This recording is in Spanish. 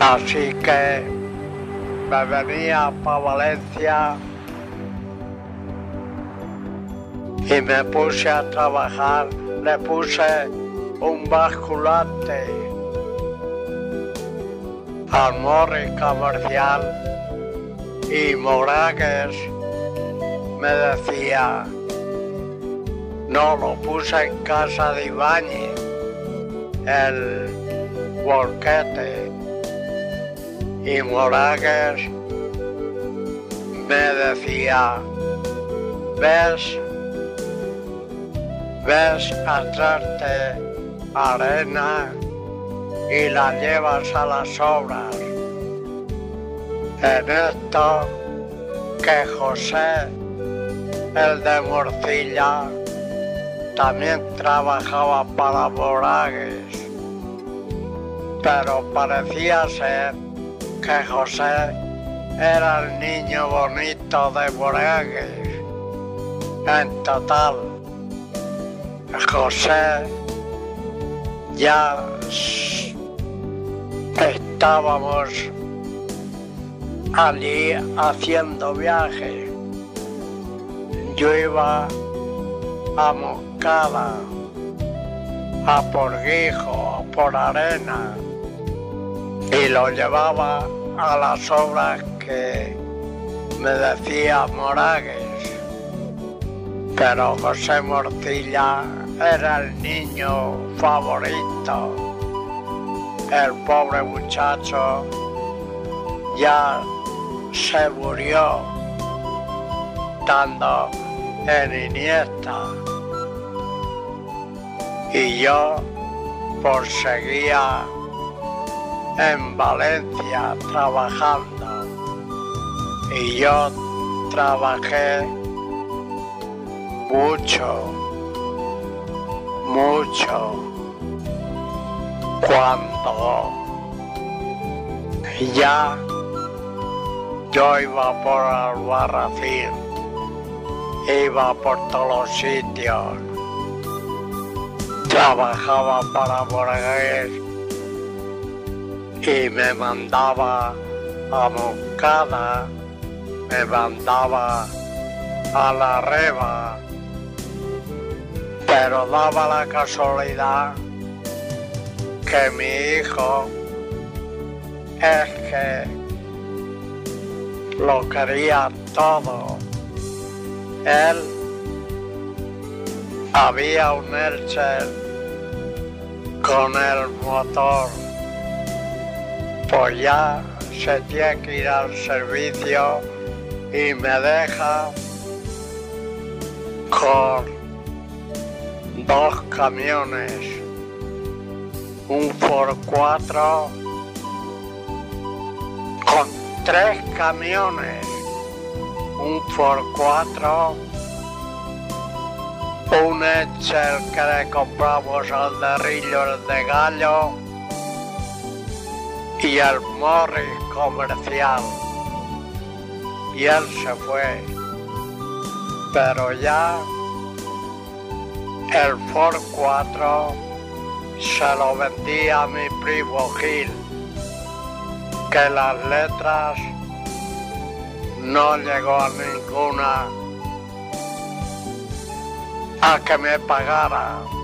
Así que me venía para Valencia y me puse a trabajar. Le puse un basculante al morri comercial y Moragues me decía, no lo puse en casa de Ibáñez, el volquete. Y Moragues me decía, ves, ves a traerte arena y la llevas a las obras. En esto que José, el de Morcilla, también trabajaba para Moragues, pero parecía ser que José era el niño bonito de Moragues. En total, José ya estábamos allí haciendo viajes. Yo iba a Moscada, a Porguijo, por arena y lo llevaba a las obras que me decía Moragues. Pero José Morcilla era el niño favorito. El pobre muchacho ya se murió estando en Iniesta. Y yo por seguía en Valencia trabajando. Y yo trabajé mucho, mucho, cuando ya yo iba por Albarracín, iba por todos los sitios, trabajaba para Borges y me mandaba a Moncada, me mandaba a la Reba, pero daba la casualidad que mi hijo es que lo quería todo. Él había un Elcher con el motor, pues ya se tiene que ir al servicio y me deja con dos camiones, un Ford 4 con tres camiones, un Ford 4, un Excel que le compramos al derrillo de gallo y el Morris comercial. Y él se fue. Pero ya el Ford 4 se lo vendí a mi primo Gil, que las letras no llegó a ninguna a que me pagara.